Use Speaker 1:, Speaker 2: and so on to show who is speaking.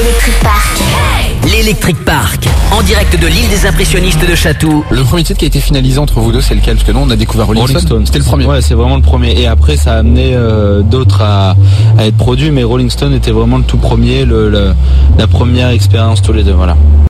Speaker 1: Electric Park.
Speaker 2: L'Electric Park, en direct de l'île des impressionnistes de Château.
Speaker 3: Le premier titre qui a été finalisé entre vous deux, c'est lequel? Parce que nous, on a découvert Rolling,
Speaker 4: Stone.
Speaker 3: C'était le premier.
Speaker 4: Ouais, c'est vraiment le premier. Et après, ça a amené euh, d'autres à, être produits, mais Rolling Stone était vraiment le tout premier, le- la première expérience tous les deux. Voilà.